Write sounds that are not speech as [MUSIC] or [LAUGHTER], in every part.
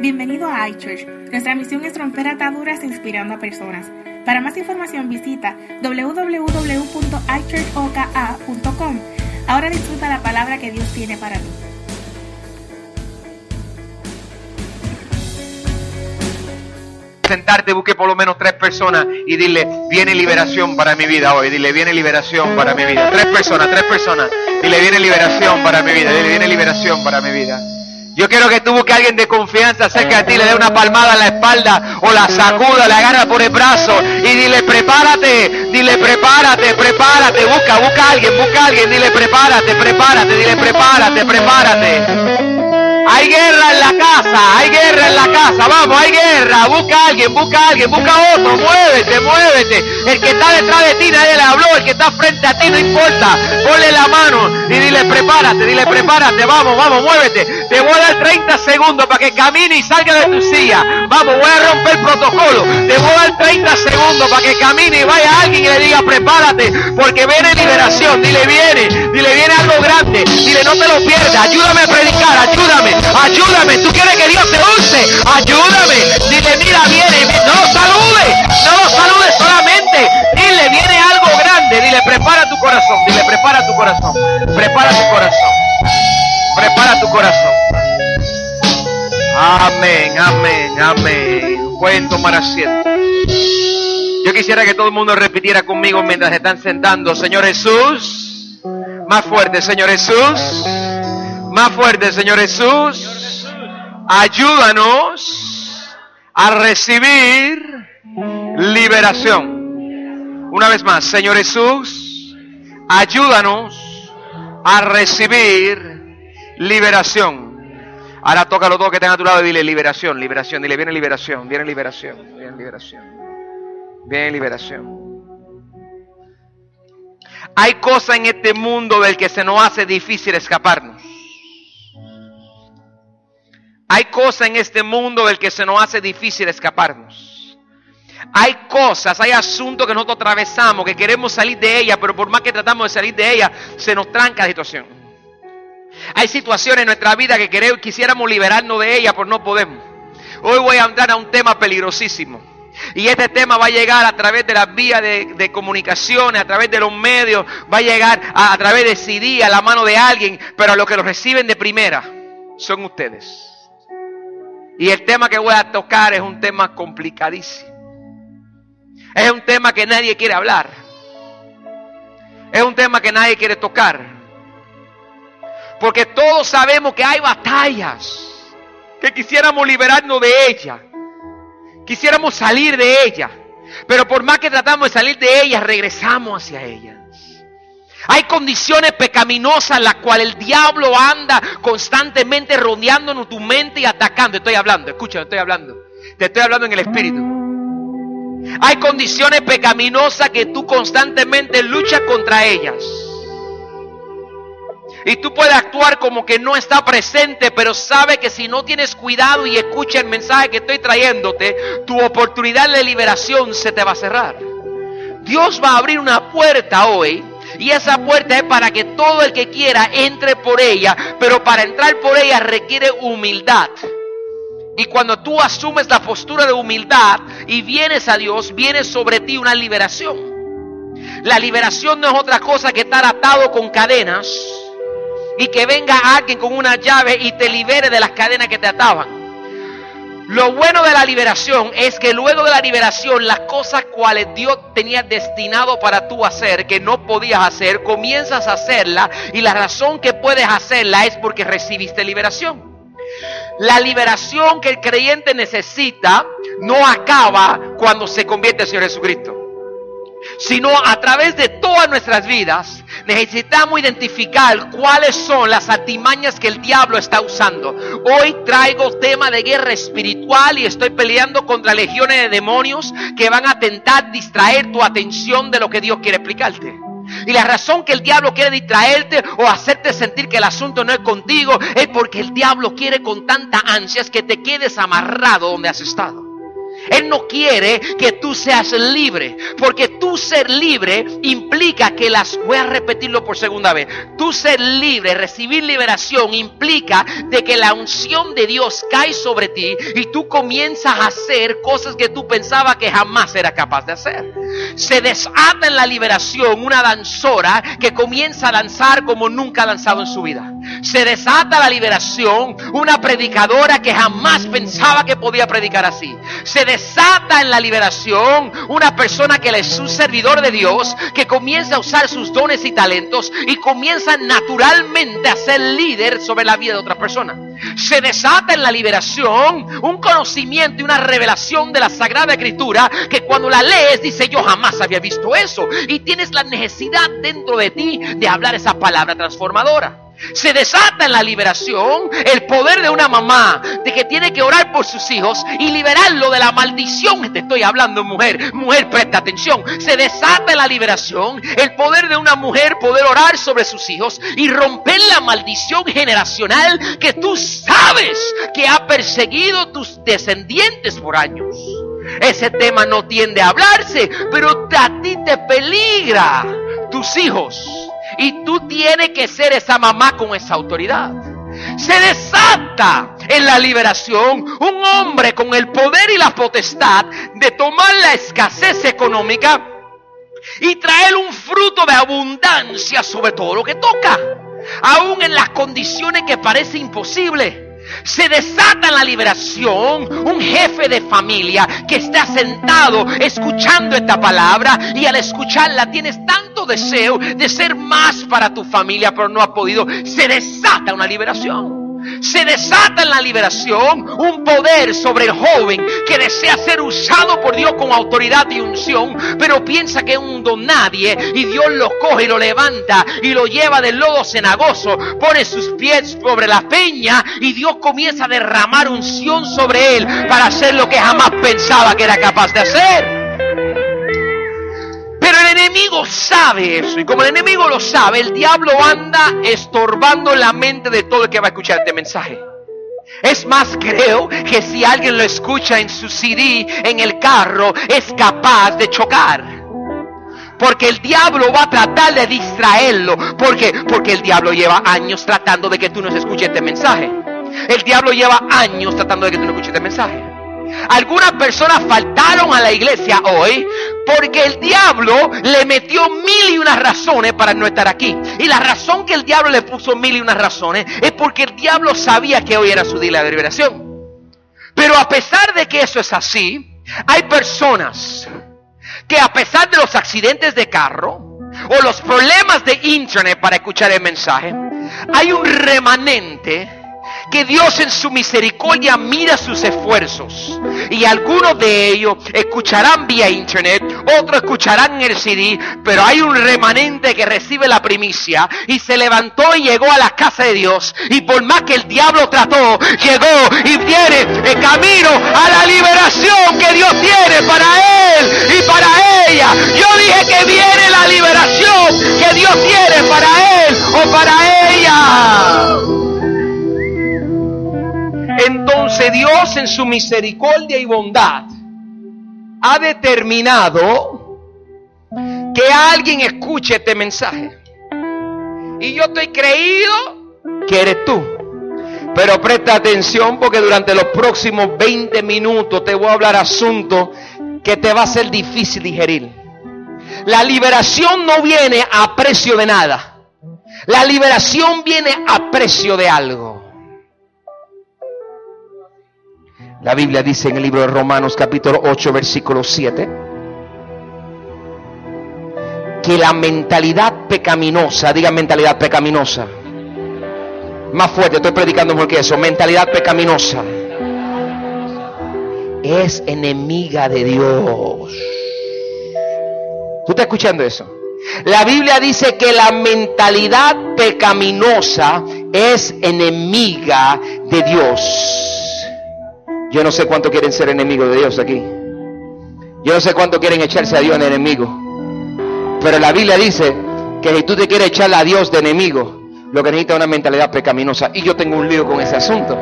Bienvenido a iChurch. Nuestra misión es romper ataduras inspirando a personas. Para más información visita www.ichurchoka.com. Ahora disfruta la palabra que Dios tiene para ti. sentarte, busque por lo menos tres personas y dile, viene liberación para mi vida hoy. Dile, viene liberación para mi vida. Tres personas, tres personas. Dile, viene liberación para mi vida. Dile, viene liberación para mi vida. Yo quiero que tú busques a alguien de confianza cerca de ti, le dé una palmada en la espalda o la sacuda, le agarra por el brazo y dile prepárate, dile prepárate, prepárate, busca, busca a alguien, busca a alguien, dile prepárate, prepárate, dile prepárate, prepárate. Hay guerra en la casa, hay guerra en la casa, vamos, hay guerra, busca a alguien, busca a alguien, busca a otro, muévete, muévete. El que está detrás de ti nadie le habló, el que está frente a ti no importa. Ponle la mano y dile prepárate, dile prepárate, vamos, vamos, muévete. Te voy a dar 30 segundos para que camine y salga de tu silla. Vamos, voy a romper el protocolo. Te voy a dar 30 segundos para que camine y vaya alguien y le diga prepárate, porque viene liberación, dile viene, dile viene algo grande, dile no te lo pierdas, ayúdame ayúdame. Tú quieres que Dios te use. Ayúdame. Dile, mira, viene. No lo salude. No lo salude solamente. Dile, viene algo grande. Dile, prepara tu corazón. Dile, prepara tu corazón. Prepara tu corazón. Prepara tu corazón. Amén, amén, amén. Pueden tomar asiento. Yo quisiera que todo el mundo repitiera conmigo mientras están sentando. Señor Jesús. Más fuerte, Señor Jesús. Más fuerte, Señor Jesús. Ayúdanos a recibir liberación. Una vez más, Señor Jesús, ayúdanos a recibir liberación. Ahora toca los dos que están a tu lado y dile liberación, liberación. Dile, viene liberación, viene liberación, viene liberación. Viene liberación. Hay cosas en este mundo del que se nos hace difícil escaparnos. Hay cosas en este mundo del que se nos hace difícil escaparnos. Hay cosas, hay asuntos que nosotros atravesamos, que queremos salir de ellas, pero por más que tratamos de salir de ellas, se nos tranca la situación. Hay situaciones en nuestra vida que queremos, quisiéramos liberarnos de ellas, pero no podemos. Hoy voy a entrar a un tema peligrosísimo. Y este tema va a llegar a través de las vías de, de comunicaciones, a través de los medios, va a llegar a, a través de CD, a la mano de alguien, pero a los que lo reciben de primera son ustedes. Y el tema que voy a tocar es un tema complicadísimo. Es un tema que nadie quiere hablar. Es un tema que nadie quiere tocar. Porque todos sabemos que hay batallas que quisiéramos liberarnos de ellas. Quisiéramos salir de ellas. Pero por más que tratamos de salir de ellas, regresamos hacia ellas. Hay condiciones pecaminosas en las cuales el diablo anda constantemente rodeando en tu mente y atacando. Estoy hablando, escucha, estoy hablando. Te estoy hablando en el espíritu. Hay condiciones pecaminosas que tú constantemente luchas contra ellas. Y tú puedes actuar como que no está presente, pero sabe que si no tienes cuidado y escucha el mensaje que estoy trayéndote, tu oportunidad de liberación se te va a cerrar. Dios va a abrir una puerta hoy y esa puerta es para que todo el que quiera entre por ella, pero para entrar por ella requiere humildad. Y cuando tú asumes la postura de humildad y vienes a Dios, viene sobre ti una liberación. La liberación no es otra cosa que estar atado con cadenas y que venga alguien con una llave y te libere de las cadenas que te ataban. Lo bueno de la liberación es que luego de la liberación las cosas cuales Dios tenía destinado para tú hacer, que no podías hacer, comienzas a hacerla y la razón que puedes hacerla es porque recibiste liberación. La liberación que el creyente necesita no acaba cuando se convierte en Señor Jesucristo sino a través de todas nuestras vidas necesitamos identificar cuáles son las artimañas que el diablo está usando. Hoy traigo tema de guerra espiritual y estoy peleando contra legiones de demonios que van a tentar distraer tu atención de lo que Dios quiere explicarte. Y la razón que el diablo quiere distraerte o hacerte sentir que el asunto no es contigo es porque el diablo quiere con tanta ansias que te quedes amarrado donde has estado. Él no quiere que tú seas libre, porque tú ser libre implica que las voy a repetirlo por segunda vez. Tú ser libre, recibir liberación implica de que la unción de Dios cae sobre ti y tú comienzas a hacer cosas que tú pensabas que jamás era capaz de hacer. Se desata en la liberación una danzora que comienza a danzar como nunca ha danzado en su vida. Se desata la liberación una predicadora que jamás pensaba que podía predicar así. Se desata en la liberación una persona que es un servidor de Dios, que comienza a usar sus dones y talentos y comienza naturalmente a ser líder sobre la vida de otra persona. Se desata en la liberación un conocimiento y una revelación de la Sagrada Escritura que cuando la lees dice yo jamás había visto eso y tienes la necesidad dentro de ti de hablar esa palabra transformadora. Se desata en la liberación el poder de una mamá de que tiene que orar por sus hijos y liberarlo de la maldición que te estoy hablando, mujer. Mujer, presta atención. Se desata en la liberación el poder de una mujer poder orar sobre sus hijos y romper la maldición generacional que tú sabes que ha perseguido tus descendientes por años. Ese tema no tiende a hablarse, pero a ti te peligra tus hijos y tú tienes que ser esa mamá con esa autoridad. Se desata en la liberación un hombre con el poder y la potestad de tomar la escasez económica y traer un fruto de abundancia sobre todo lo que toca, aún en las condiciones que parece imposible se desata la liberación un jefe de familia que está sentado escuchando esta palabra y al escucharla tienes tanto deseo de ser más para tu familia, pero no ha podido. Se desata una liberación. Se desata en la liberación un poder sobre el joven que desea ser usado por Dios con autoridad y unción, pero piensa que es un don nadie y Dios lo coge y lo levanta y lo lleva del lodo cenagoso, pone sus pies sobre la peña y Dios comienza a derramar unción sobre él para hacer lo que jamás pensaba que era capaz de hacer. Enemigo sabe eso. Y como el enemigo lo sabe, el diablo anda estorbando la mente de todo el que va a escuchar este mensaje. Es más, creo que si alguien lo escucha en su CD, en el carro, es capaz de chocar. Porque el diablo va a tratar de distraerlo. Porque, porque el diablo lleva años tratando de que tú no escuches este mensaje. El diablo lleva años tratando de que tú no escuches este mensaje. Algunas personas faltaron a la iglesia hoy porque el diablo le metió mil y unas razones para no estar aquí. Y la razón que el diablo le puso mil y unas razones es porque el diablo sabía que hoy era su día de liberación. Pero a pesar de que eso es así, hay personas que a pesar de los accidentes de carro o los problemas de internet para escuchar el mensaje, hay un remanente que Dios en su misericordia mira sus esfuerzos. Y algunos de ellos escucharán vía internet, otros escucharán en el CD, pero hay un remanente que recibe la primicia y se levantó y llegó a la casa de Dios. Y por más que el diablo trató, llegó y viene el camino a la liberación que Dios tiene para él y para ella. Yo dije que viene la liberación que Dios tiene para él o para ella. Entonces Dios en su misericordia y bondad ha determinado que alguien escuche este mensaje. Y yo estoy creído que eres tú. Pero presta atención porque durante los próximos 20 minutos te voy a hablar asuntos que te va a ser difícil digerir. La liberación no viene a precio de nada. La liberación viene a precio de algo. La Biblia dice en el libro de Romanos capítulo 8 versículo 7 que la mentalidad pecaminosa, diga mentalidad pecaminosa, más fuerte, estoy predicando porque eso, mentalidad pecaminosa, es enemiga de Dios. ¿Tú estás escuchando eso? La Biblia dice que la mentalidad pecaminosa es enemiga de Dios. Yo no sé cuánto quieren ser enemigos de Dios aquí. Yo no sé cuánto quieren echarse a Dios en enemigo. Pero la Biblia dice que si tú te quieres echar a Dios de enemigo, lo que necesita es una mentalidad pecaminosa. Y yo tengo un lío con ese asunto.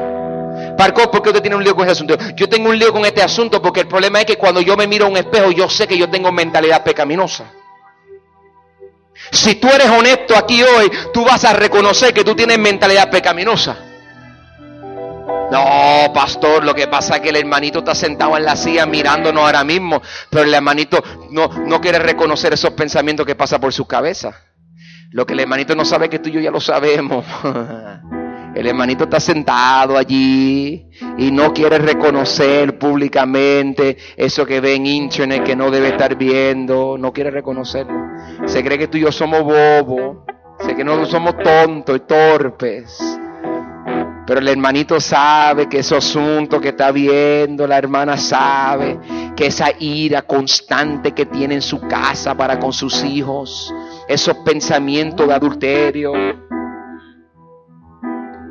Parco, ¿por qué usted tiene un lío con ese asunto? Yo tengo un lío con este asunto porque el problema es que cuando yo me miro a un espejo, yo sé que yo tengo mentalidad pecaminosa. Si tú eres honesto aquí hoy, tú vas a reconocer que tú tienes mentalidad pecaminosa. No, pastor, lo que pasa es que el hermanito está sentado en la silla mirándonos ahora mismo, pero el hermanito no, no quiere reconocer esos pensamientos que pasan por su cabeza. Lo que el hermanito no sabe que tú y yo ya lo sabemos. [LAUGHS] El hermanito está sentado allí y no quiere reconocer públicamente eso que ve en internet que no debe estar viendo. No quiere reconocerlo. Se cree que tú y yo somos bobos. Se que no somos tontos y torpes. Pero el hermanito sabe que ese asunto que está viendo, la hermana sabe que esa ira constante que tiene en su casa para con sus hijos, esos pensamientos de adulterio,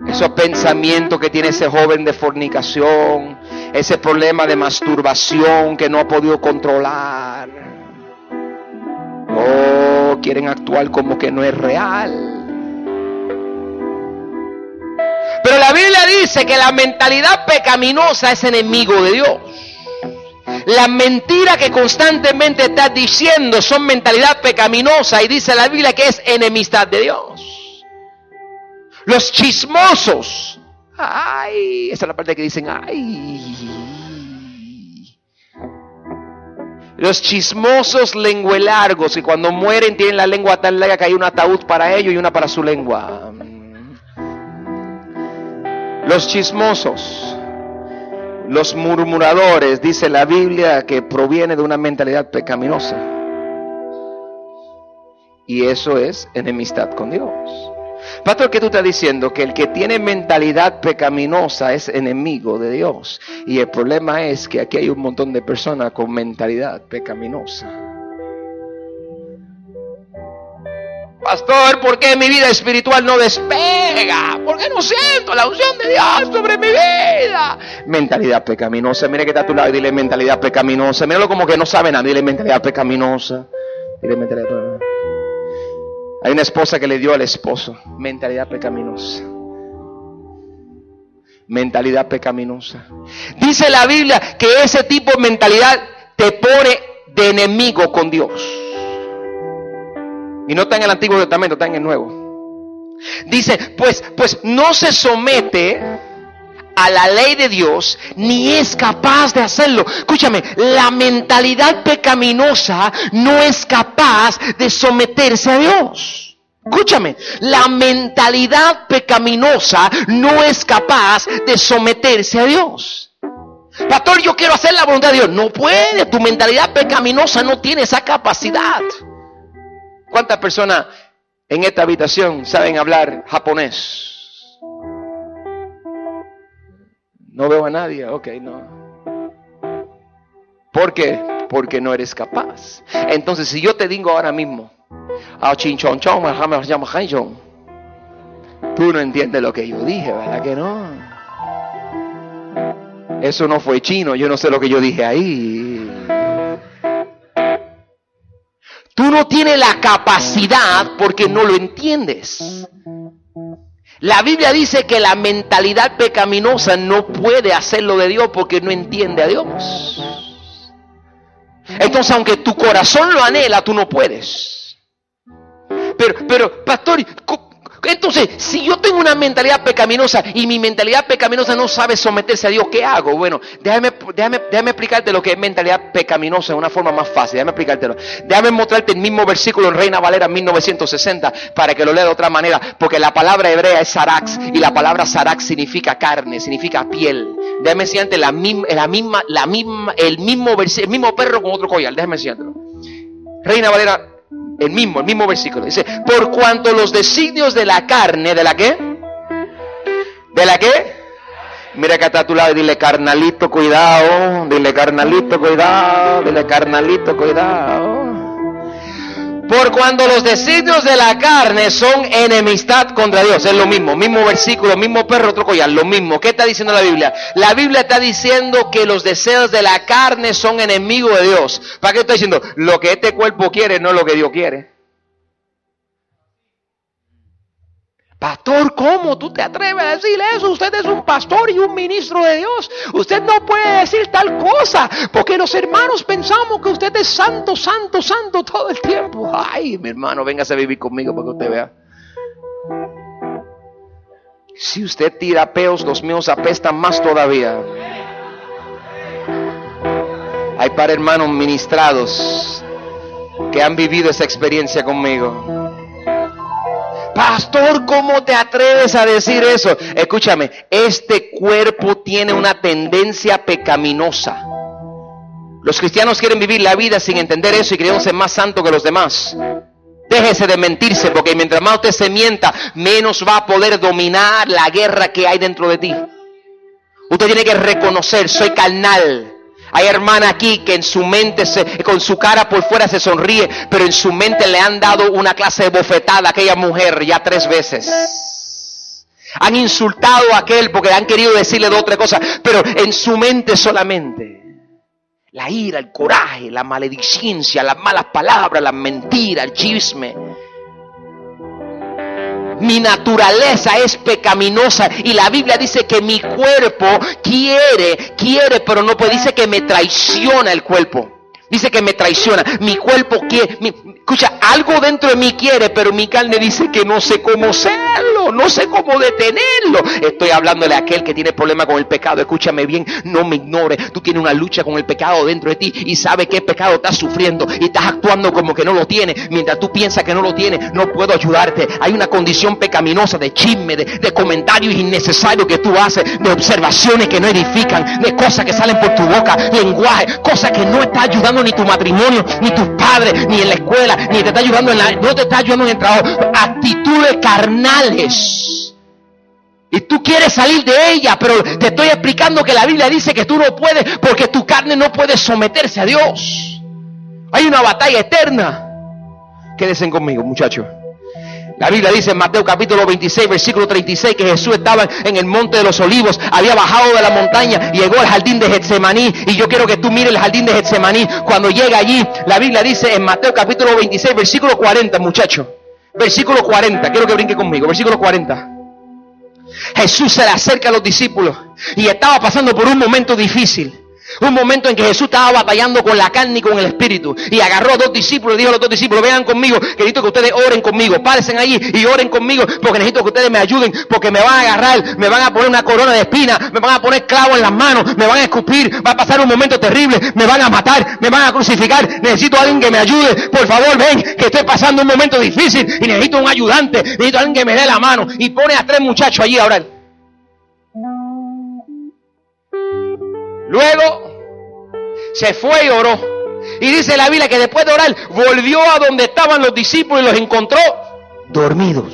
esos pensamientos que tiene ese joven de fornicación, ese problema de masturbación que no ha podido controlar. Oh, quieren actuar como que no es real. Pero la Biblia dice que la mentalidad pecaminosa es enemigo de Dios. Las mentiras que constantemente estás diciendo son mentalidad pecaminosa y dice la Biblia que es enemistad de Dios. Los chismosos. Ay, esa es la parte que dicen, ay. Los chismosos lenguelargos y cuando mueren tienen la lengua tan larga que hay un ataúd para ellos y una para su lengua. Los chismosos, los murmuradores, dice la Biblia que proviene de una mentalidad pecaminosa. Y eso es enemistad con Dios. Pastor, ¿qué tú estás diciendo? Que el que tiene mentalidad pecaminosa es enemigo de Dios. Y el problema es que aquí hay un montón de personas con mentalidad pecaminosa. Pastor, ¿por qué mi vida espiritual no despega? ¿Por qué no siento la unción de Dios sobre mi vida? Mentalidad pecaminosa. Mire que está a tu lado y dile mentalidad pecaminosa. Míralo como que no sabe nada. Dile mentalidad pecaminosa. Dile mentalidad pecaminosa. Hay una esposa que le dio al esposo mentalidad pecaminosa. Mentalidad pecaminosa. Dice la Biblia que ese tipo de mentalidad te pone de enemigo con Dios. Y no está en el Antiguo Testamento, está en el Nuevo. Dice, pues, pues no se somete a la ley de Dios, ni es capaz de hacerlo. Escúchame, la mentalidad pecaminosa no es capaz de someterse a Dios. Escúchame, la mentalidad pecaminosa no es capaz de someterse a Dios. Pastor, yo quiero hacer la voluntad de Dios. No puede, tu mentalidad pecaminosa no tiene esa capacidad. ¿Cuántas personas en esta habitación saben hablar japonés? No veo a nadie, ok, no. ¿Por qué? Porque no eres capaz. Entonces, si yo te digo ahora mismo, tú no entiendes lo que yo dije, ¿verdad que no? Eso no fue chino, yo no sé lo que yo dije ahí. Tú no tienes la capacidad porque no lo entiendes. La Biblia dice que la mentalidad pecaminosa no puede hacerlo de Dios porque no entiende a Dios. Entonces, aunque tu corazón lo anhela, tú no puedes. Pero, pero, pastor, entonces, si yo tengo una mentalidad pecaminosa y mi mentalidad pecaminosa no sabe someterse a Dios, ¿qué hago? Bueno, déjame, déjame, déjame explicarte lo que es mentalidad pecaminosa de una forma más fácil. Déjame explicártelo. Déjame mostrarte el mismo versículo en Reina Valera 1960 para que lo lea de otra manera. Porque la palabra hebrea es sarax y la palabra sarax significa carne, significa piel. Déjame enseñarte la misma, la misma, la misma, el mismo, el mismo perro con otro collar. Déjame enseñártelo. Reina Valera el mismo, el mismo versículo. Dice, por cuanto los designios de la carne, ¿de la qué? ¿De la qué? Mira que está a tu lado dile carnalito, cuidado. Dile carnalito, cuidado. Dile carnalito, cuidado. Por cuando los designios de la carne son enemistad contra Dios. Es lo mismo, mismo versículo, mismo perro, otro collar, lo mismo. ¿Qué está diciendo la Biblia? La Biblia está diciendo que los deseos de la carne son enemigos de Dios. ¿Para qué está diciendo? Lo que este cuerpo quiere no es lo que Dios quiere. Pastor, ¿cómo tú te atreves a decir eso? Usted es un pastor y un ministro de Dios. Usted no puede decir tal cosa, porque los hermanos pensamos que usted es santo, santo, santo todo el tiempo. Ay, mi hermano, véngase a vivir conmigo para que usted vea. Si usted tira peos, los míos apestan más todavía. Hay para hermanos ministrados que han vivido esa experiencia conmigo. Pastor, ¿cómo te atreves a decir eso? Escúchame, este cuerpo tiene una tendencia pecaminosa. Los cristianos quieren vivir la vida sin entender eso y creyendo ser más santo que los demás. Déjese de mentirse, porque mientras más usted se mienta, menos va a poder dominar la guerra que hay dentro de ti. Usted tiene que reconocer, soy carnal. Hay hermana aquí que en su mente, se, con su cara por fuera se sonríe, pero en su mente le han dado una clase de bofetada a aquella mujer ya tres veces. Han insultado a aquel porque han querido decirle de otra cosa, pero en su mente solamente. La ira, el coraje, la maledicencia, las malas palabras, la mentira, el chisme. Mi naturaleza es pecaminosa y la Biblia dice que mi cuerpo quiere, quiere, pero no puede. Dice que me traiciona el cuerpo. Dice que me traiciona. Mi cuerpo quiere, escucha, algo dentro de mí quiere, pero mi carne dice que no sé cómo hacerlo, no sé cómo detenerlo. Estoy hablándole a aquel que tiene problema con el pecado. Escúchame bien, no me ignore. Tú tienes una lucha con el pecado dentro de ti y sabes qué pecado estás sufriendo y estás actuando como que no lo tienes. Mientras tú piensas que no lo tienes, no puedo ayudarte. Hay una condición pecaminosa de chisme, de, de comentarios innecesarios que tú haces, de observaciones que no edifican, de cosas que salen por tu boca, lenguaje, cosas que no está ni tu matrimonio, ni tus padres, ni en la escuela, ni te está ayudando en la, no te está ayudando en el trabajo. Actitudes carnales. Y tú quieres salir de ella, pero te estoy explicando que la Biblia dice que tú no puedes porque tu carne no puede someterse a Dios. Hay una batalla eterna. Quédense conmigo, muchachos. La Biblia dice en Mateo capítulo 26, versículo 36, que Jesús estaba en el monte de los olivos, había bajado de la montaña, llegó al jardín de Getsemaní, y yo quiero que tú mires el jardín de Getsemaní. Cuando llega allí, la Biblia dice en Mateo capítulo 26, versículo 40, muchacho. Versículo 40, quiero que brinque conmigo, versículo 40. Jesús se le acerca a los discípulos y estaba pasando por un momento difícil. Un momento en que Jesús estaba batallando con la carne y con el espíritu. Y agarró a dos discípulos y dijo a los dos discípulos, vean conmigo, que necesito que ustedes oren conmigo. Párense allí y oren conmigo porque necesito que ustedes me ayuden. Porque me van a agarrar, me van a poner una corona de espinas, me van a poner clavos en las manos, me van a escupir, va a pasar un momento terrible, me van a matar, me van a crucificar. Necesito a alguien que me ayude. Por favor, ven, que estoy pasando un momento difícil y necesito un ayudante. Necesito a alguien que me dé la mano. Y pone a tres muchachos allí a orar. Luego se fue y oró. Y dice la Biblia que después de orar volvió a donde estaban los discípulos y los encontró dormidos.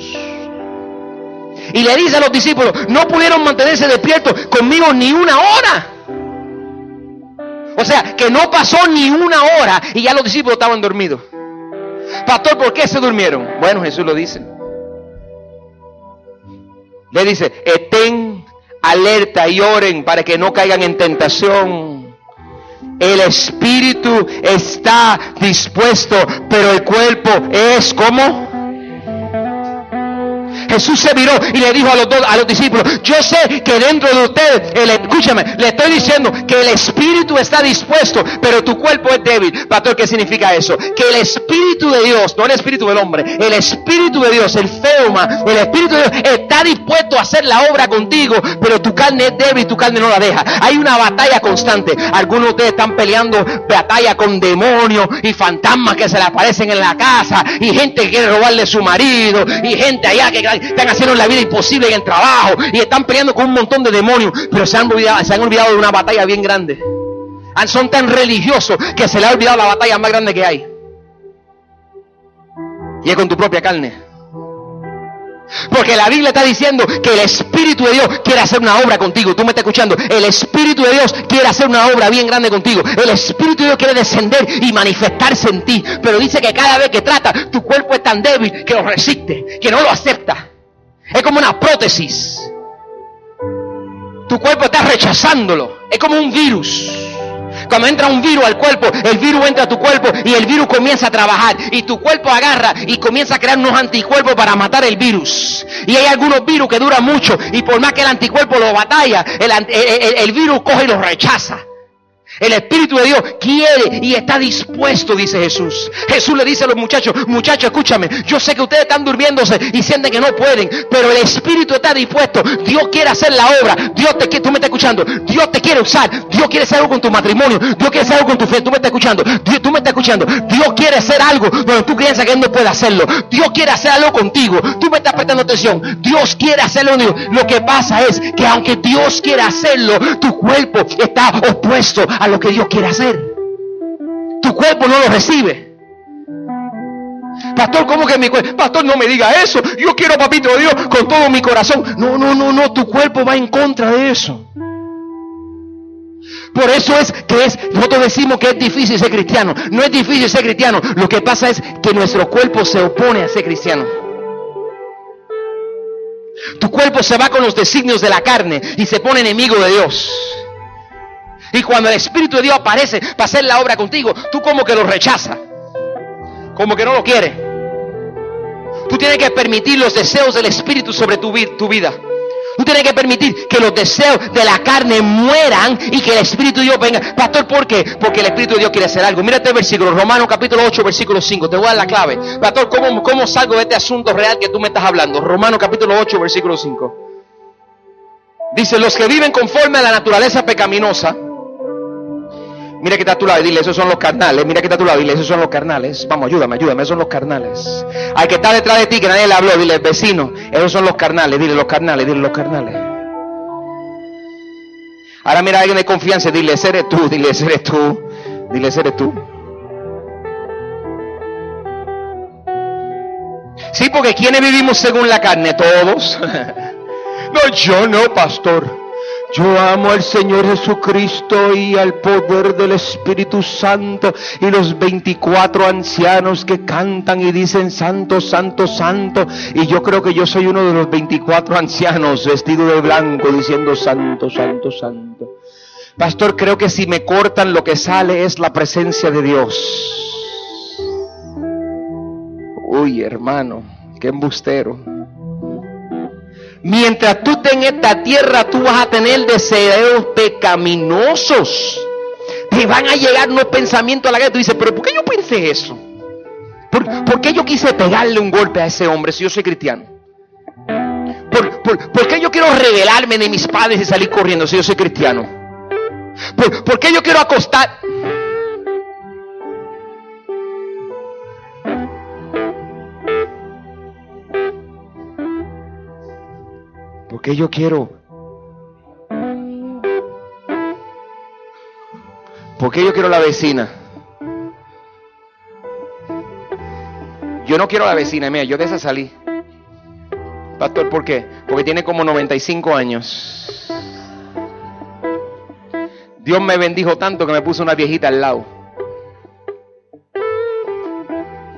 Y le dice a los discípulos, no pudieron mantenerse despiertos conmigo ni una hora. O sea, que no pasó ni una hora y ya los discípulos estaban dormidos. Pastor, ¿por qué se durmieron? Bueno, Jesús lo dice. Le dice, estén alerta y oren para que no caigan en tentación. El espíritu está dispuesto, pero el cuerpo es como Jesús se viró y le dijo a los, dos, a los discípulos, yo sé que dentro de ustedes, el, escúchame, le estoy diciendo que el espíritu está dispuesto, pero tu cuerpo es débil. Pastor, ¿qué significa eso? Que el espíritu de Dios, no el espíritu del hombre, el espíritu de Dios, el feuma, el espíritu de Dios está dispuesto a hacer la obra contigo, pero tu carne es débil, tu carne no la deja. Hay una batalla constante. Algunos de ustedes están peleando batalla con demonios y fantasmas que se le aparecen en la casa y gente que quiere robarle su marido y gente allá que están haciendo la vida imposible en el trabajo y están peleando con un montón de demonios, pero se han olvidado, se han olvidado de una batalla bien grande. Son tan religiosos que se les ha olvidado la batalla más grande que hay. Y es con tu propia carne. Porque la Biblia está diciendo que el Espíritu de Dios quiere hacer una obra contigo. Tú me estás escuchando. El Espíritu de Dios quiere hacer una obra bien grande contigo. El Espíritu de Dios quiere descender y manifestarse en ti. Pero dice que cada vez que trata, tu cuerpo es tan débil que lo resiste, que no lo acepta. Es como una prótesis. Tu cuerpo está rechazándolo. Es como un virus. Cuando entra un virus al cuerpo, el virus entra a tu cuerpo y el virus comienza a trabajar. Y tu cuerpo agarra y comienza a crear unos anticuerpos para matar el virus. Y hay algunos virus que duran mucho y por más que el anticuerpo lo batalla, el, virus coge y lo rechaza. El Espíritu de Dios quiere y está dispuesto, dice Jesús. Jesús le dice a los muchachos, muchachos, escúchame, yo sé que ustedes están durmiéndose y sienten que no pueden, pero el Espíritu está dispuesto. Dios quiere hacer la obra. Dios te quiere, tú me estás escuchando. Dios te quiere usar. Dios quiere hacer algo con tu matrimonio. Dios quiere hacer algo con tu fe. Tú me estás escuchando. Dios, tú me estás escuchando. Dios quiere hacer algo donde tú piensas que Él no puede hacerlo. Dios quiere hacer algo contigo. Tú me estás prestando atención. Dios quiere hacerlo. Lo que pasa es que aunque Dios quiera hacerlo, tu cuerpo está opuesto a lo que Dios quiere hacer. Tu cuerpo no lo recibe. Pastor, ¿cómo que mi cuerpo? Pastor, no me diga eso. Yo quiero, papito Dios, con todo mi corazón. No, no, no, no. Tu cuerpo va en contra de eso. Por eso es que es, nosotros decimos que es difícil ser cristiano. No es difícil ser cristiano. Lo que pasa es que nuestro cuerpo se opone a ser cristiano. Tu cuerpo se va con los designios de la carne y se pone enemigo de Dios. Y cuando el Espíritu de Dios aparece para hacer la obra contigo, tú como que lo rechazas. Como que no lo quieres. Tú tienes que permitir los deseos del Espíritu sobre tu, vida. Tú tienes que permitir que los deseos de la carne mueran y que el Espíritu de Dios venga. Pastor, ¿por qué? Porque el Espíritu de Dios quiere hacer algo. Mírate el versículo, Romanos capítulo 8, versículo 5. Te voy a dar la clave. Pastor, ¿cómo, ¿cómo salgo de este asunto real que tú me estás hablando? Romanos capítulo 8, versículo 5. Dice, los que viven conforme a la naturaleza pecaminosa Mira que está a tu lado y dile, esos son los carnales. Mira que está a tu lado y dile, esos son los carnales. Vamos, ayúdame, ayúdame, esos son los carnales. Al que está detrás de ti, que nadie le habló, dile, vecino, esos son los carnales, dile los carnales, dile los carnales. Ahora mira a alguien de confianza, dile, ese eres tú, dile, ese eres tú, dile, ese eres tú. Sí, porque ¿quiénes vivimos según la carne? Todos. [LAUGHS] no, yo no, pastor. Yo amo al Señor Jesucristo y al poder del Espíritu Santo y los 24 ancianos que cantan y dicen santo, santo, santo. Y yo creo que yo soy uno de los 24 ancianos vestido de blanco diciendo santo, santo, santo. Pastor, creo que si me cortan lo que sale es la presencia de Dios. Uy, hermano, qué embustero. Mientras tú estés en esta tierra, tú vas a tener deseos pecaminosos. Te van a llegar unos pensamientos a la cabeza. Tú dices, pero ¿por qué yo pensé eso? ¿Por, qué yo quise pegarle un golpe a ese hombre si yo soy cristiano? ¿Por, por, qué yo quiero revelarme de mis padres y salir corriendo si yo soy cristiano? ¿Por, qué yo quiero acostar? Porque yo quiero. Porque yo quiero la vecina. Yo no quiero la vecina, mía, yo de salí. Pastor, ¿por qué? Porque tiene como 95 años. Dios me bendijo tanto que me puso una viejita al lado.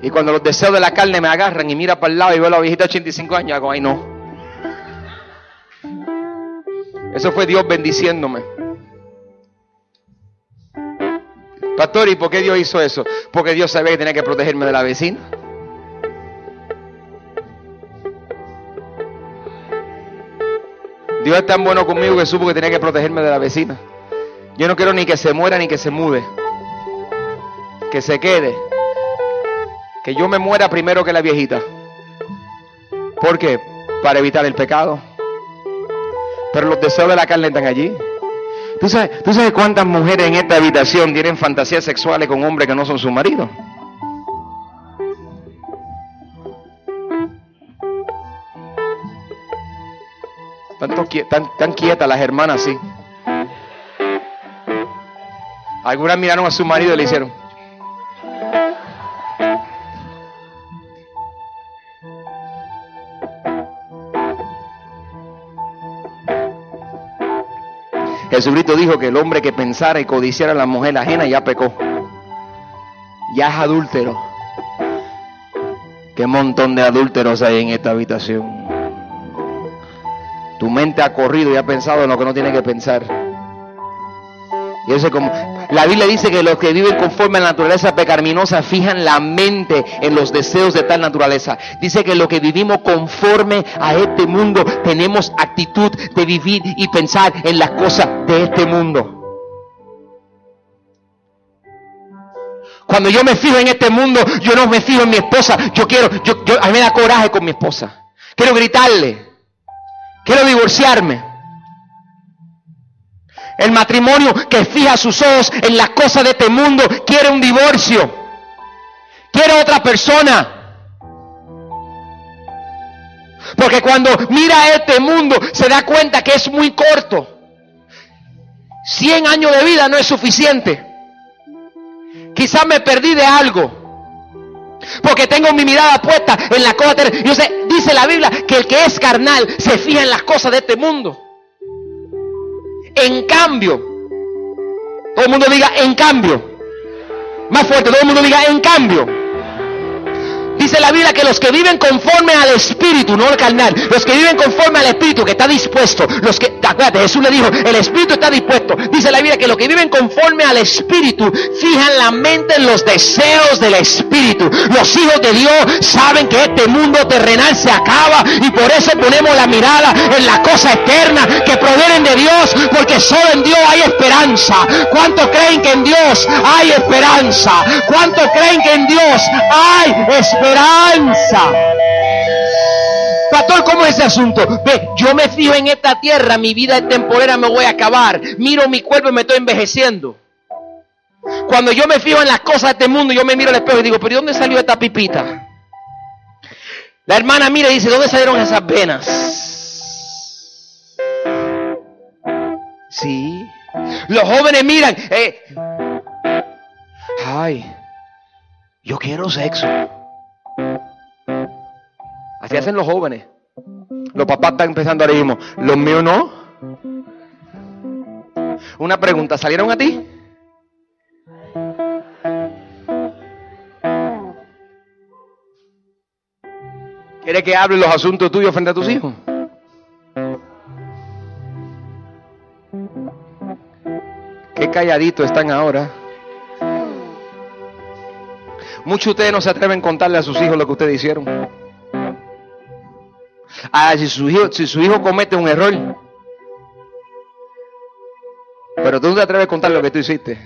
Y cuando los deseos de la carne me agarran y mira para el lado y veo a la viejita de 85 años, hago, ay no. Eso fue Dios bendiciéndome. Pastor, ¿y por qué Dios hizo eso? Porque Dios sabía que tenía que protegerme de la vecina. Dios es tan bueno conmigo que supo que tenía que protegerme de la vecina. Yo no quiero ni que se muera ni que se mude. Que se quede. Que yo me muera primero que la viejita. ¿Por qué? Para evitar el pecado. Pero los deseos de la carne están allí. ¿Tú sabes, ¿Tú sabes cuántas mujeres en esta habitación tienen fantasías sexuales con hombres que no son su marido? Tan, tan quietas las hermanas así. Algunas miraron a su marido y le hicieron. Jesucristo dijo que el hombre que pensara y codiciara a la mujer ajena ya pecó. Ya es adúltero. Qué montón de adúlteros hay en esta habitación. Tu mente ha corrido y ha pensado en lo que no tiene que pensar. Y como, la Biblia dice que los que viven conforme a la naturaleza pecaminosa fijan la mente en los deseos de tal naturaleza. Dice que los que vivimos conforme a este mundo tenemos actitud de vivir y pensar en las cosas de este mundo. Cuando yo me fijo en este mundo, yo no me fijo en mi esposa. Yo quiero, yo, yo, a mí me da coraje con mi esposa. Quiero gritarle. Quiero divorciarme. El matrimonio que fija sus ojos en las cosas de este mundo quiere un divorcio. Quiere otra persona. Porque cuando mira este mundo se da cuenta que es muy corto. 100 años de vida no es suficiente. Quizás me perdí de algo. Porque tengo mi mirada puesta en la cosa Yo sé, dice la Biblia que el que es carnal se fija en las cosas de este mundo. En cambio, todo el mundo diga en cambio. Más fuerte, todo el mundo diga en cambio. Dice la Biblia que los que viven conforme al Espíritu, no al carnal, los que viven conforme al Espíritu, que está dispuesto, los que, acuérdate, Jesús le dijo, el Espíritu está dispuesto. Dice la Biblia que los que viven conforme al Espíritu fijan la mente en los deseos del Espíritu. Los hijos de Dios saben que este mundo terrenal se acaba y por eso ponemos la mirada en la cosa eterna que provienen de Dios, porque solo en Dios hay esperanza. ¿Cuántos creen que en Dios hay esperanza? ¿Cuántos creen que en Dios hay esperanza? Pastor, ¿cómo es ese asunto? Ve, yo me fijo en esta tierra, mi vida es temporera, me voy a acabar. Miro mi cuerpo y me estoy envejeciendo. Cuando yo me fijo en las cosas de este mundo, yo me miro al espejo y digo, pero ¿de dónde salió esta pipita? La hermana mira y dice, ¿dónde salieron esas venas? Sí. Los jóvenes miran, eh, ay, yo quiero sexo. Así hacen los jóvenes. Los papás están empezando ahora mismo. Los míos no. Una pregunta, ¿salieron a ti? ¿Quieres que hable los asuntos tuyos frente a tus hijos? Qué calladitos están ahora. Muchos de ustedes no se atreven a contarle a sus hijos lo que ustedes hicieron. Ah, si su hijo, si su hijo comete un error. Pero tú te atreves a contar lo que tú hiciste.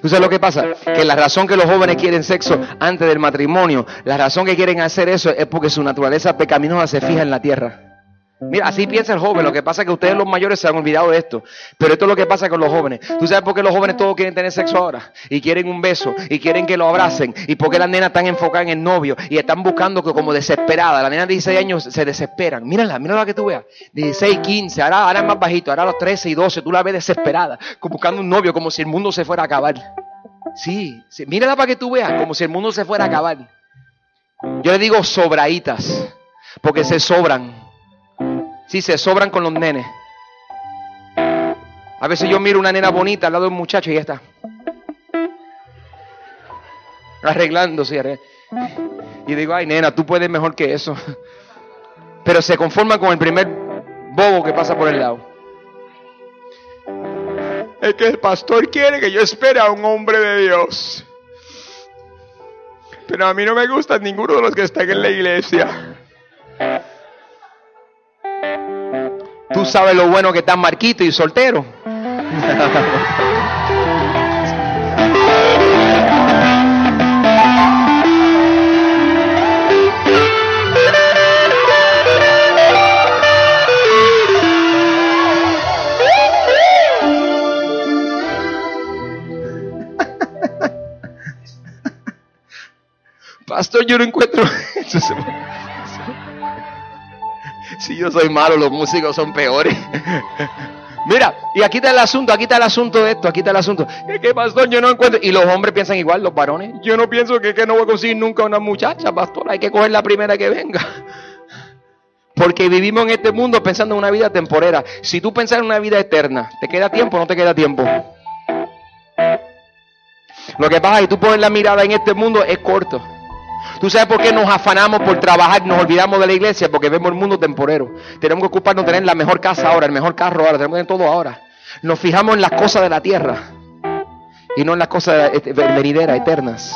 ¿Tú sabes lo que pasa? Que la razón que los jóvenes quieren sexo antes del matrimonio, la razón que quieren hacer eso es porque su naturaleza pecaminosa se fija en la tierra. Mira, así piensa el joven. Lo que pasa es que ustedes los mayores se han olvidado de esto. Pero esto es lo que pasa con los jóvenes. ¿Tú sabes por qué los jóvenes todos quieren tener sexo ahora? Y quieren un beso. Y quieren que lo abracen. Y por qué las nenas están enfocadas en el novio. Y están buscando que como desesperada. Las nenas de 16 años se desesperan. Mírala, mírala que tú veas. 16, 15. Ahora, ahora es más bajito. Ahora los 13 y 12. Tú la ves desesperada. Buscando un novio como si el mundo se fuera a acabar. Sí, sí. Mírala para que tú veas. Como si el mundo se fuera a acabar. Yo le digo sobraditas. Porque se sobran. Sí, se sobran con los nenes. A veces yo miro una nena bonita al lado de un muchacho y ya está. Arreglándose. Y digo, ay nena, tú puedes mejor que eso. Pero se conforma con el primer bobo que pasa por el lado. Es que el pastor quiere que yo espere a un hombre de Dios. Pero a mí no me gusta ninguno de los que están en la iglesia. Tú sabes lo bueno que está Marquito y soltero. Pastor, yo no encuentro. [LAUGHS] Si yo soy malo, los músicos son peores. [LAUGHS] Mira, y aquí está el asunto, aquí está el asunto de esto, aquí está el asunto. ¿Qué pastor? Yo no encuentro. Y los hombres piensan igual, los varones. Yo no pienso que, no voy a conseguir nunca una muchacha, pastor. Hay que coger la primera que venga. [LAUGHS] Porque vivimos en este mundo pensando en una vida temporera. Si tú pensas en una vida eterna, ¿te queda tiempo o no te queda tiempo? Lo que pasa es que tú pones la mirada en este mundo es corto. ¿Tú sabes por qué nos afanamos por trabajar, nos olvidamos de la iglesia? Porque vemos el mundo temporero. Tenemos que ocuparnos de tener la mejor casa ahora, el mejor carro ahora, tenemos que tener todo ahora. Nos fijamos en las cosas de la tierra y no en las cosas este, venideras, eternas.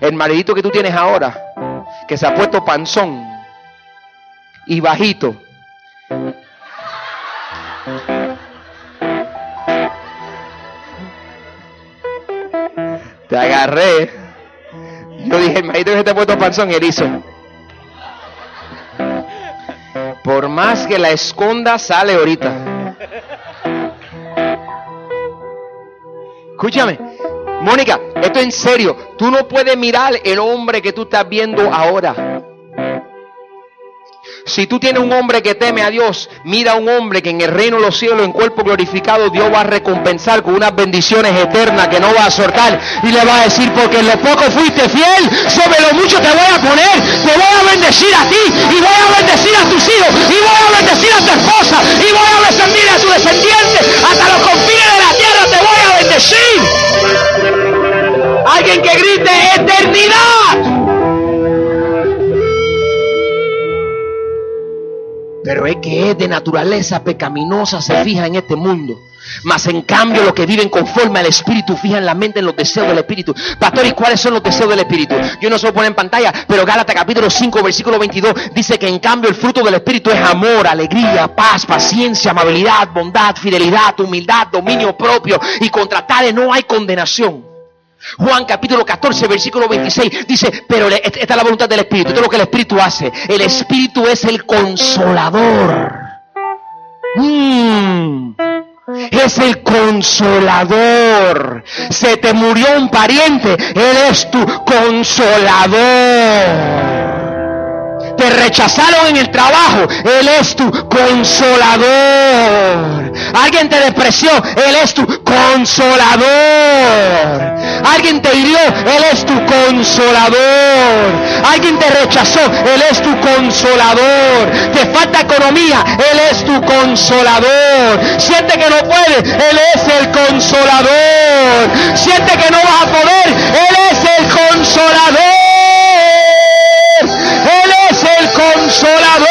El maridito que tú tienes ahora, que se ha puesto panzón y bajito. Te agarré. Yo dije, maridito que ha puesto panzón él hizo. Por más que la esconda, sale ahorita. Escúchame, Mónica, esto en serio. Tú no puedes mirar el hombre que tú estás viendo ahora. Si tú tienes un hombre que teme a Dios, mira a un hombre que en el reino de los cielos, en cuerpo glorificado, Dios va a recompensar con unas bendiciones eternas que no va a soltar. Y le va a decir, porque en lo poco fuiste fiel, sobre lo mucho te voy a poner, te voy a bendecir a ti, y voy a bendecir a tus hijos, y voy a bendecir a tu esposa, y voy a bendecir a tu descendiente, hasta los confines de la tierra te voy a bendecir. Alguien que grite eternidad. Pero es que es de naturaleza pecaminosa, se fija en este mundo. Mas en cambio los que viven conforme al Espíritu fijan la mente en los deseos del Espíritu. Pastor, ¿y cuáles son los deseos del Espíritu? Yo no se lo pone en pantalla, pero Gálatas capítulo 5, versículo 22 dice que en cambio el fruto del Espíritu es amor, alegría, paz, paciencia, amabilidad, bondad, fidelidad, humildad, dominio propio. Y contra tales no hay condenación. Juan capítulo 14, versículo 26 dice, pero esta es la voluntad del Espíritu, esto es lo que el Espíritu hace. El Espíritu es el consolador. Mm. Es el consolador. Se te murió un pariente, Él es tu consolador te rechazaron en el trabajo, Él es tu consolador. Alguien te despreció, Él es tu consolador. Alguien te hirió, Él es tu consolador. Alguien te rechazó, Él es tu consolador. Te falta economía, Él es tu consolador. Siente que no puede, Él es el consolador. Siente que no vas a poder, Él es el consolador. Consolador.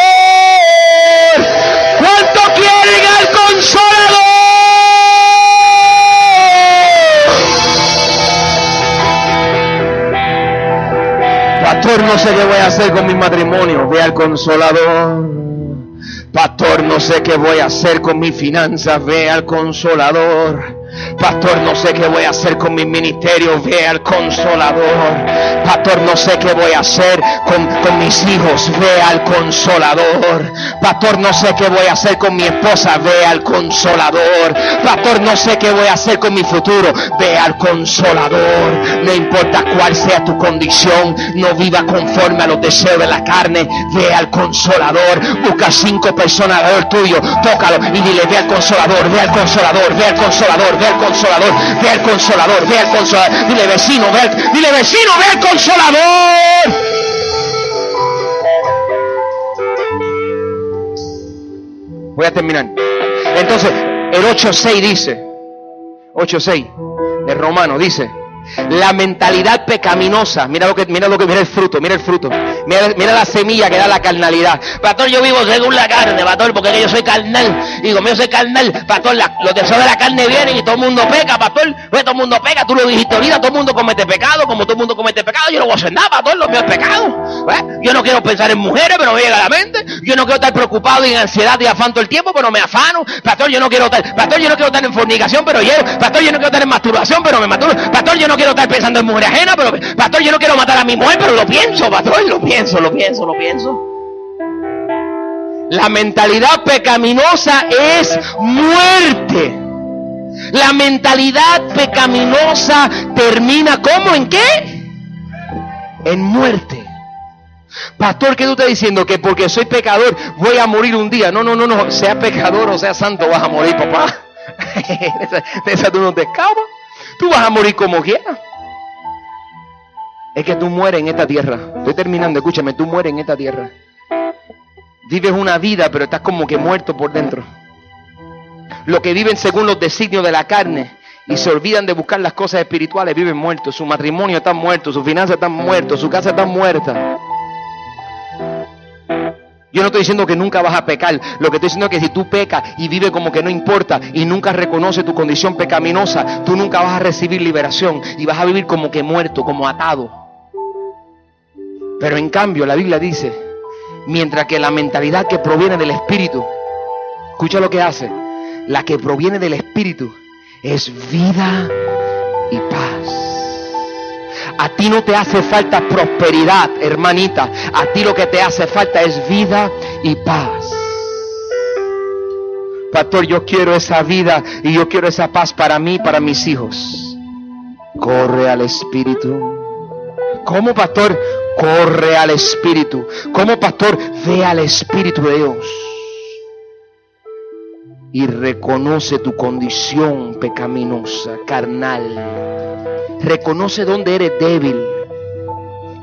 ¿Cuánto quieren al consolador? Pastor, no sé qué voy a hacer con mi matrimonio. Ve al consolador. Pastor, no sé qué voy a hacer con mis finanzas. Ve al consolador. Pastor, no sé qué voy a hacer con mi ministerio. Ve al consolador. Pastor, no sé qué voy a hacer con, con, mis hijos. Ve al consolador. Pastor, no sé qué voy a hacer con mi esposa. Ve al consolador. Pastor, no sé qué voy a hacer con mi futuro. Ve al consolador. No importa cuál sea tu condición. No viva conforme a los deseos de la carne. Ve al consolador. Busca cinco personas alrededor tuyo. Tócalo y dile, ve al consolador. Ve al consolador. Ve al consolador ve al consolador, ve al consolador, ve al consolador. Dile vecino, ve al, dile vecino, ve al consolador. Voy a terminar. Entonces, el 8.6 dice, 8.6 de Romano dice, la mentalidad pecaminosa. Mira lo que, mira lo que, mira el fruto, mira el fruto. Mira, mira la semilla que da la carnalidad. Pastor, yo vivo según la carne, pastor, porque yo soy carnal. Digo, yo soy carnal. Pastor, los deseos de la carne vienen y todo el mundo peca, pastor. Pues todo el mundo peca, tú lo dijiste ahorita, todo el mundo comete pecado, como todo el mundo comete pecado, yo no voy a hacer nada, pastor, lo mío es pecado. ¿Eh? Yo no quiero pensar en mujeres, pero me llega a la mente. Yo no quiero estar preocupado y en ansiedad y afán todo el tiempo, pero me afano. Pastor, yo no quiero estar, pastor, yo no quiero estar en fornicación, pero yo, pastor, yo no quiero estar en masturbación, pero me maturo. Pastor, yo no quiero estar pensando en mujer ajena, pero pastor, yo no quiero matar a mi mujer, pero lo pienso, pastor, lo pienso, lo pienso, lo pienso. La mentalidad pecaminosa es muerte. La mentalidad pecaminosa termina como en qué? En muerte. Pastor, ¿qué tú estás diciendo? Que porque soy pecador voy a morir un día. No, no, no, no. Sea pecador o sea santo, vas a morir, papá. [LAUGHS] de esa tú no te escapas. Tú vas a morir como quieras. Es que tú mueres en esta tierra. Estoy terminando, escúchame, tú mueres en esta tierra. Vives una vida, pero estás como que muerto por dentro. Lo que viven según los designios de la carne y se olvidan de buscar las cosas espirituales, viven muertos. Su matrimonio está muerto, sus finanzas están muertos, su casa está muerta. Yo no estoy diciendo que nunca vas a pecar. Lo que estoy diciendo es que si tú pecas y vives como que no importa y nunca reconoces tu condición pecaminosa, tú nunca vas a recibir liberación y vas a vivir como que muerto, como atado. Pero en cambio la Biblia dice, mientras que la mentalidad que proviene del Espíritu, escucha lo que hace, la que proviene del Espíritu es vida y paz. A ti no te hace falta prosperidad, hermanita. A ti lo que te hace falta es vida y paz. Pastor, yo quiero esa vida y yo quiero esa paz para mí, para mis hijos. Corre al Espíritu. ¿Cómo, pastor? Corre al Espíritu. ¿Cómo, pastor? Ve al Espíritu de Dios. Y reconoce tu condición pecaminosa, carnal Reconoce dónde eres débil.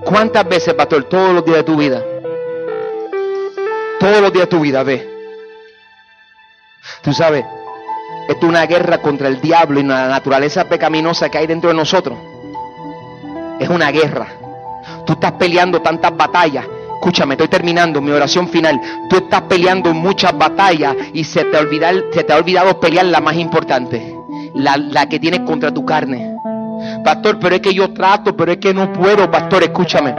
¿Cuántas veces, pastor? Todos los días de tu vida. Todos los días de tu vida, ve. Tú sabes, esto es una guerra contra el diablo y la naturaleza pecaminosa que hay dentro de nosotros. Es una guerra. Tú estás peleando tantas batallas. Escúchame, estoy terminando mi oración final. Tú estás peleando muchas batallas y se te, ha olvidado pelear la más importante. La, la que tienes contra tu carne. Pastor, pero es que yo trato, pero es que no puedo. Pastor, escúchame.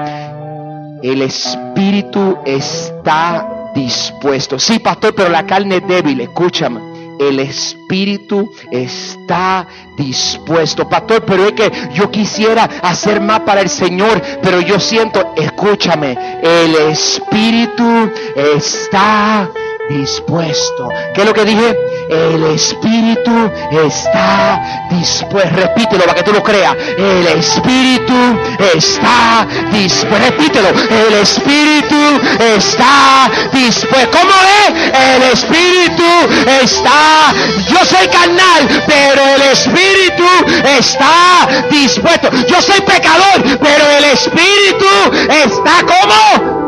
El espíritu está dispuesto. Sí, pastor, pero la carne es débil. Escúchame. El espíritu está dispuesto. Pastor, pero es que yo quisiera hacer más para el Señor, pero yo siento, escúchame, el espíritu está dispuesto. ¿Qué es lo que dije? El Espíritu está dispuesto. Repítelo para que tú lo creas. El Espíritu está dispuesto. Repítelo. El Espíritu está dispuesto. ¿Cómo es? El Espíritu está. Yo soy carnal, pero el Espíritu está dispuesto. Yo soy pecador, pero el Espíritu está como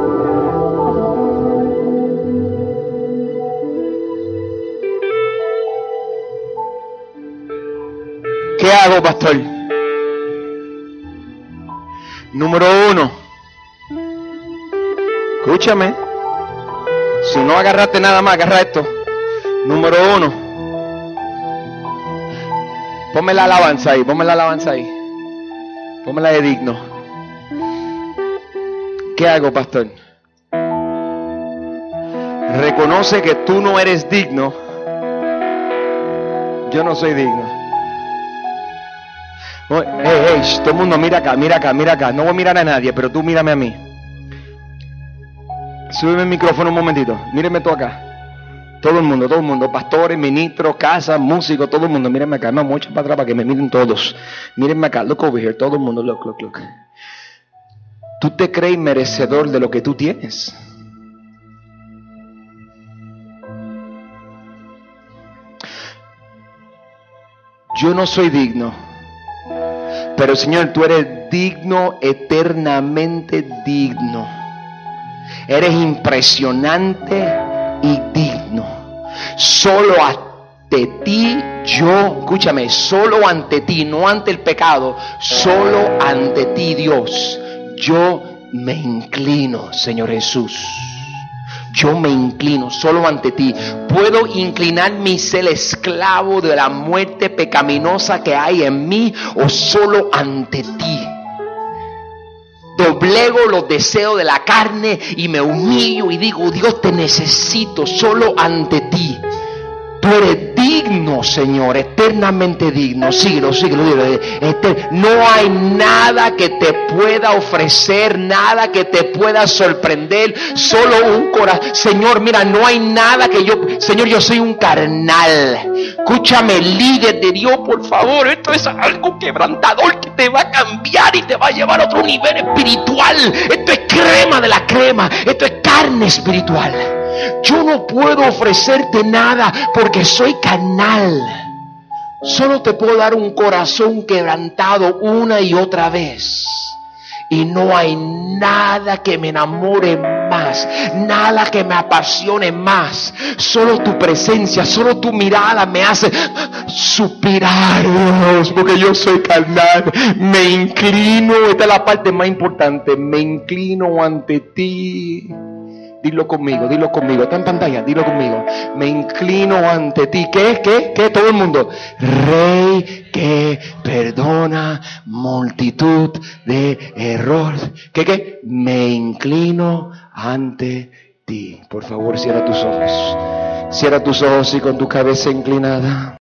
¿Qué hago, pastor? Número uno. Escúchame. Si no agarraste nada más, agarra esto. Número uno. Ponme la alabanza ahí, ponme la alabanza ahí. Ponme la de digno. ¿Qué hago, pastor? Reconoce que tú no eres digno. Yo no soy digno. Hey, hey, todo el mundo mira acá, mira acá, mira acá. No voy a mirar a nadie, pero tú mírame a mí. Súbeme el micrófono un momentito. Míreme tú acá. Todo el mundo, todo el mundo. Pastores, ministros, casas, músicos, todo el mundo. Mírenme acá. No, mucho para atrás para que me miren todos. Mírenme acá. Look over here. Todo el mundo. Look, look, look. Tú te crees merecedor de lo que tú tienes. Yo no soy digno pero Señor, tú eres digno, eternamente digno. Eres impresionante y digno. Solo ante ti yo, escúchame, solo ante ti, no ante el pecado, solo ante ti Dios, yo me inclino, Señor Jesús yo me inclino solo ante ti. Puedo inclinar mi ser esclavo de la muerte pecaminosa que hay en mí o solo ante ti. Doblego los deseos de la carne y me humillo y digo, Dios te necesito solo ante ti. Tú eres digno, Señor, eternamente digno. Síguelo, síguelo. No hay nada que te pueda ofrecer, nada que te pueda sorprender. Solo un corazón. Señor, mira, no hay nada que yo. Señor, yo soy un carnal. Escúchame, líder de Dios, por favor. Esto es algo quebrantador que te va a cambiar y te va a llevar a otro nivel espiritual. Esto es crema de la crema. Esto es carne espiritual. Yo no puedo ofrecerte nada porque soy canal. Solo te puedo dar un corazón quebrantado una y otra vez. Y no hay nada que me enamore más, nada que me apasione más. Solo tu presencia, solo tu mirada me hace suspirar, Dios, porque yo soy carnal. Me inclino, esta es la parte más importante, me inclino ante ti. Dilo conmigo, dilo conmigo. Está en pantalla, dilo conmigo. Me inclino ante ti. ¿Qué? ¿Qué? ¿Qué? Todo el mundo. Rey que perdona multitud de errores. ¿Qué? ¿Qué? Me inclino ante ti. Por favor, cierra tus ojos. Cierra tus ojos y con tu cabeza inclinada.